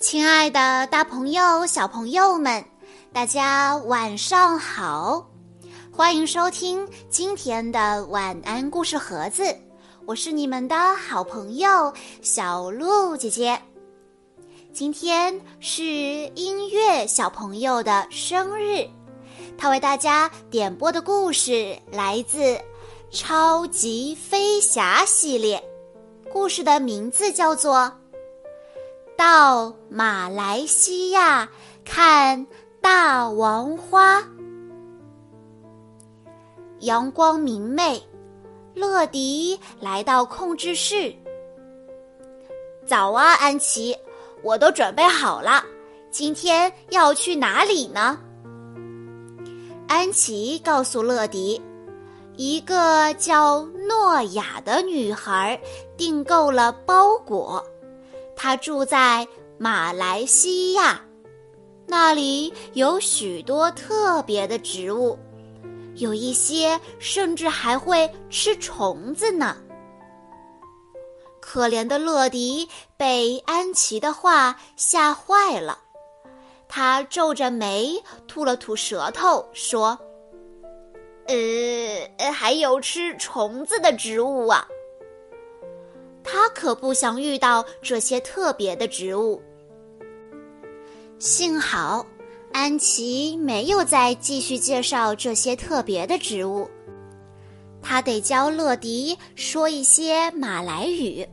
亲爱的，大朋友、小朋友们，大家晚上好！欢迎收听今天的晚安故事盒子，我是你们的好朋友小鹿姐姐。今天是音乐小朋友的生日，他为大家点播的故事来自《超级飞侠》系列，故事的名字叫做。到马来西亚看大王花。阳光明媚，乐迪来到控制室。早啊，安琪，我都准备好了。今天要去哪里呢？安琪告诉乐迪，一个叫诺亚的女孩订购了包裹。他住在马来西亚，那里有许多特别的植物，有一些甚至还会吃虫子呢。可怜的乐迪被安琪的话吓坏了，他皱着眉，吐了吐舌头，说：“呃，还有吃虫子的植物啊。”他可不想遇到这些特别的植物。幸好，安琪没有再继续介绍这些特别的植物。他得教乐迪说一些马来语。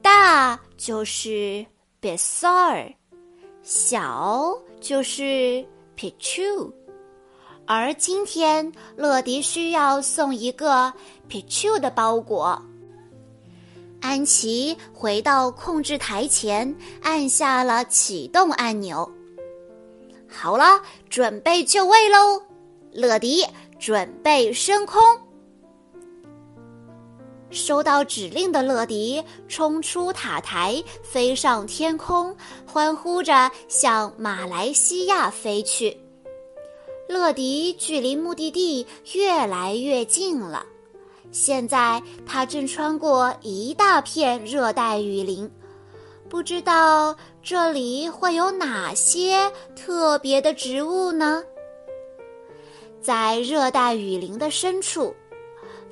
大就是 besar，小就是 pichu，而今天乐迪需要送一个 pichu 的包裹。安琪回到控制台前，按下了启动按钮。好了，准备就位喽！乐迪，准备升空。收到指令的乐迪冲出塔台，飞上天空，欢呼着向马来西亚飞去。乐迪距离目的地越来越近了。现在他正穿过一大片热带雨林，不知道这里会有哪些特别的植物呢？在热带雨林的深处，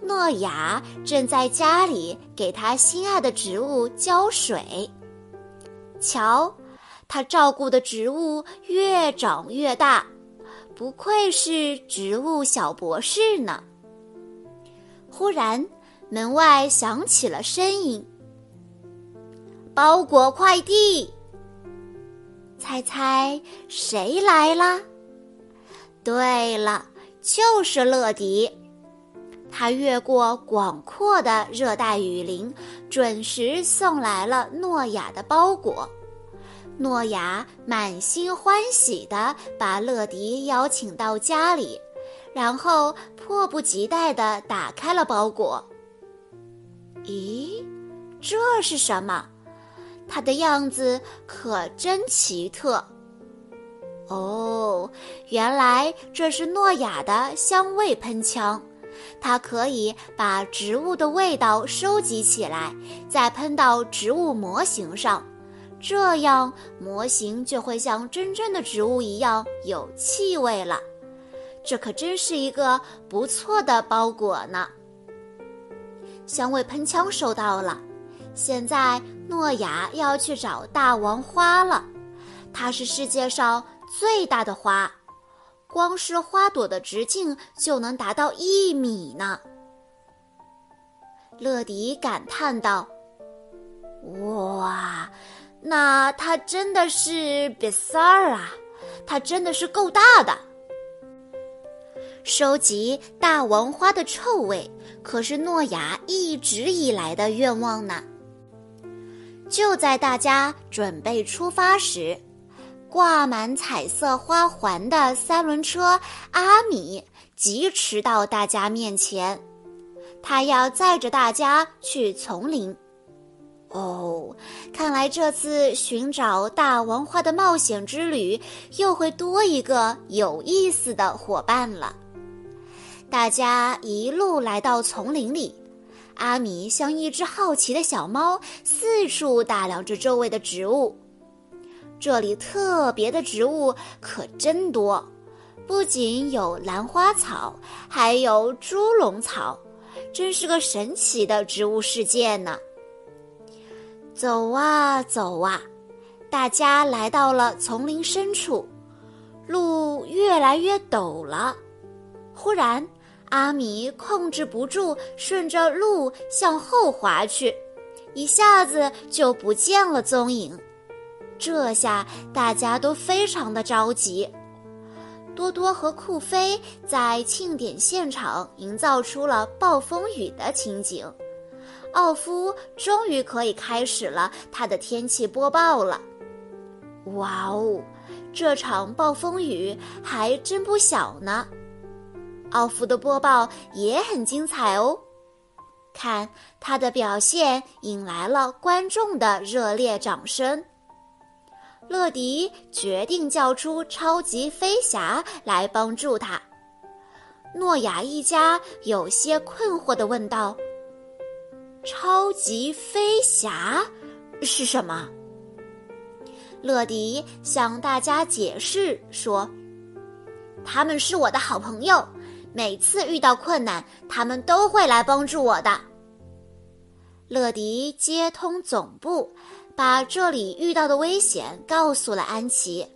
诺亚正在家里给他心爱的植物浇水。瞧，他照顾的植物越长越大，不愧是植物小博士呢。忽然，门外响起了声音：“包裹快递。”猜猜谁来啦？对了，就是乐迪。他越过广阔的热带雨林，准时送来了诺亚的包裹。诺亚满心欢喜地把乐迪邀请到家里。然后迫不及待地打开了包裹。咦，这是什么？它的样子可真奇特。哦，原来这是诺亚的香味喷枪，它可以把植物的味道收集起来，再喷到植物模型上，这样模型就会像真正的植物一样有气味了。这可真是一个不错的包裹呢。香味喷枪收到了，现在诺亚要去找大王花了。它是世界上最大的花，光是花朵的直径就能达到一米呢。乐迪感叹道：“哇，那它真的是 bizarre 啊！它真的是够大的。”收集大王花的臭味，可是诺亚一直以来的愿望呢。就在大家准备出发时，挂满彩色花环的三轮车阿米疾驰到大家面前，他要载着大家去丛林。哦，看来这次寻找大王花的冒险之旅又会多一个有意思的伙伴了。大家一路来到丛林里，阿米像一只好奇的小猫，四处打量着周围的植物。这里特别的植物可真多，不仅有兰花草，还有猪笼草，真是个神奇的植物世界呢。走啊走啊，大家来到了丛林深处，路越来越陡了。忽然，阿米控制不住，顺着路向后滑去，一下子就不见了踪影。这下大家都非常的着急。多多和酷飞在庆典现场营造出了暴风雨的情景。奥夫终于可以开始了他的天气播报了。哇哦，这场暴风雨还真不小呢！奥夫的播报也很精彩哦，看他的表现引来了观众的热烈掌声。乐迪决定叫出超级飞侠来帮助他。诺亚一家有些困惑地问道。超级飞侠是什么？乐迪向大家解释说：“他们是我的好朋友，每次遇到困难，他们都会来帮助我的。”乐迪接通总部，把这里遇到的危险告诉了安琪。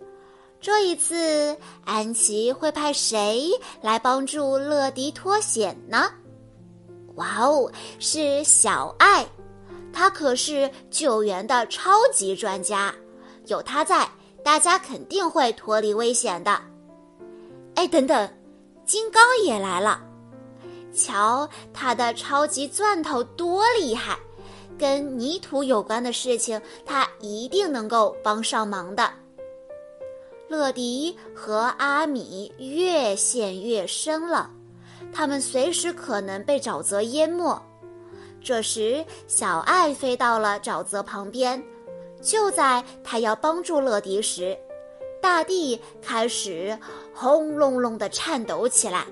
这一次，安琪会派谁来帮助乐迪脱险呢？哇哦，是小爱，他可是救援的超级专家，有他在，大家肯定会脱离危险的。哎，等等，金刚也来了，瞧他的超级钻头多厉害，跟泥土有关的事情，他一定能够帮上忙的。乐迪和阿米越陷越深了。他们随时可能被沼泽淹没。这时，小爱飞到了沼泽旁边。就在他要帮助乐迪时，大地开始轰隆隆地颤抖起来。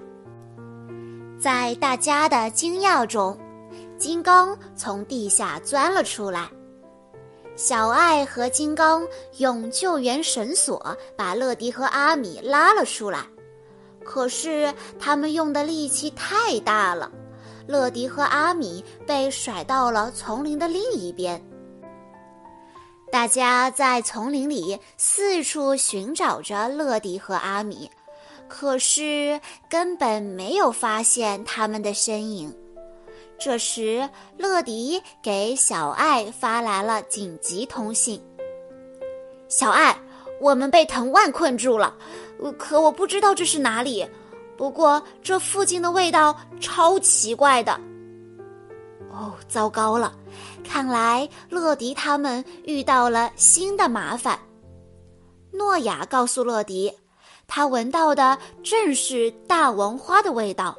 在大家的惊讶中，金刚从地下钻了出来。小爱和金刚用救援绳索把乐迪和阿米拉了出来。可是他们用的力气太大了，乐迪和阿米被甩到了丛林的另一边。大家在丛林里四处寻找着乐迪和阿米，可是根本没有发现他们的身影。这时，乐迪给小爱发来了紧急通信：“小爱，我们被藤蔓困住了。”可我不知道这是哪里，不过这附近的味道超奇怪的。哦，糟糕了，看来乐迪他们遇到了新的麻烦。诺亚告诉乐迪，他闻到的正是大王花的味道，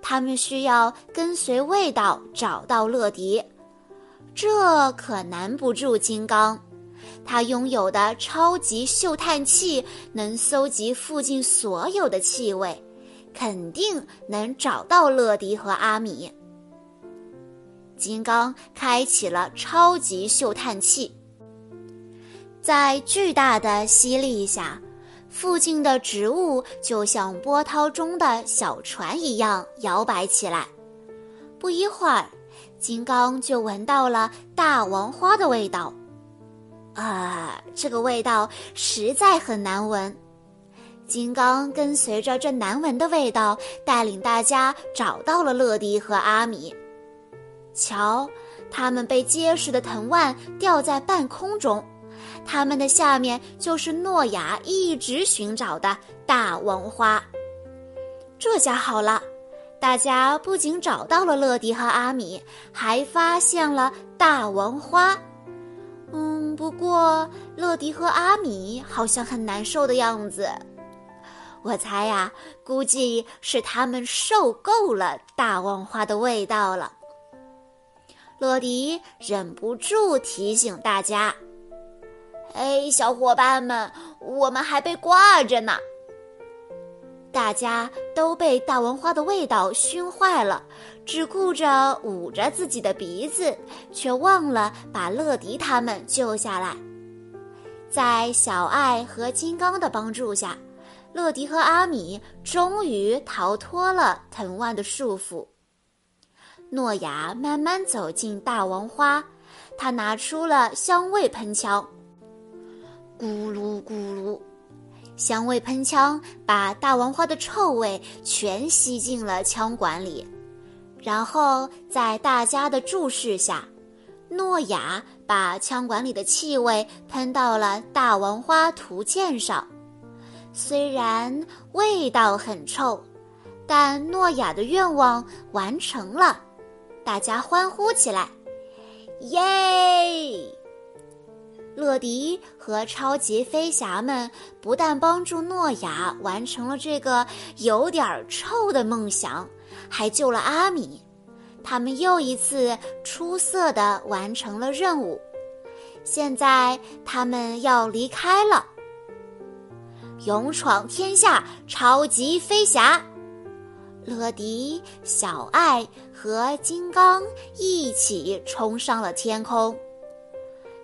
他们需要跟随味道找到乐迪，这可难不住金刚。他拥有的超级嗅探器能搜集附近所有的气味，肯定能找到乐迪和阿米。金刚开启了超级嗅探器，在巨大的吸力下，附近的植物就像波涛中的小船一样摇摆起来。不一会儿，金刚就闻到了大王花的味道。啊，这个味道实在很难闻。金刚跟随着这难闻的味道，带领大家找到了乐迪和阿米。瞧，他们被结实的藤蔓吊在半空中，他们的下面就是诺亚一直寻找的大王花。这下好了，大家不仅找到了乐迪和阿米，还发现了大王花。嗯，不过乐迪和阿米好像很难受的样子。我猜呀，估计是他们受够了大王花的味道了。乐迪忍不住提醒大家：“哎，小伙伴们，我们还被挂着呢。”大家都被大王花的味道熏坏了，只顾着捂着自己的鼻子，却忘了把乐迪他们救下来。在小爱和金刚的帮助下，乐迪和阿米终于逃脱了藤蔓的束缚。诺亚慢慢走进大王花，他拿出了香味喷枪，咕噜咕噜，香味喷枪把大王花的臭味全吸进了枪管里。然后在大家的注视下，诺亚把枪管里的气味喷到了大王花图鉴上。虽然味道很臭，但诺亚的愿望完成了。大家欢呼起来，耶！乐迪和超级飞侠们不但帮助诺亚完成了这个有点臭的梦想，还救了阿米。他们又一次出色的完成了任务。现在他们要离开了，勇闯天下，超级飞侠。乐迪、小爱和金刚一起冲上了天空。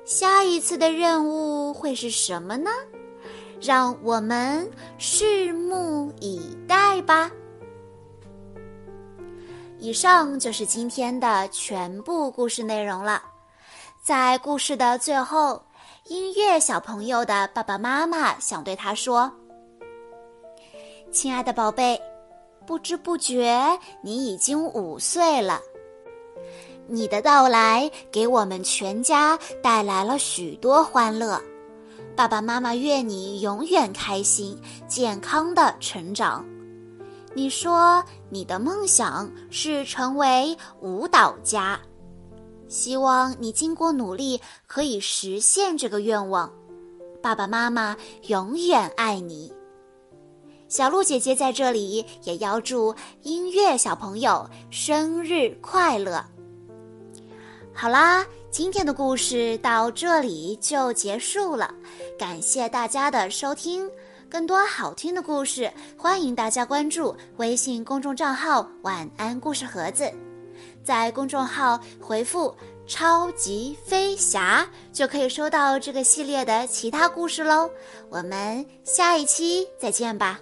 下一次的任务会是什么呢？让我们拭目以待吧。以上就是今天的全部故事内容了。在故事的最后，音乐小朋友的爸爸妈妈想对他说：“亲爱的宝贝。”不知不觉，你已经五岁了。你的到来给我们全家带来了许多欢乐。爸爸妈妈愿你永远开心、健康的成长。你说你的梦想是成为舞蹈家，希望你经过努力可以实现这个愿望。爸爸妈妈永远爱你。小鹿姐姐在这里也要祝音乐小朋友生日快乐。好啦，今天的故事到这里就结束了，感谢大家的收听。更多好听的故事，欢迎大家关注微信公众账号“晚安故事盒子”，在公众号回复“超级飞侠”就可以收到这个系列的其他故事喽。我们下一期再见吧。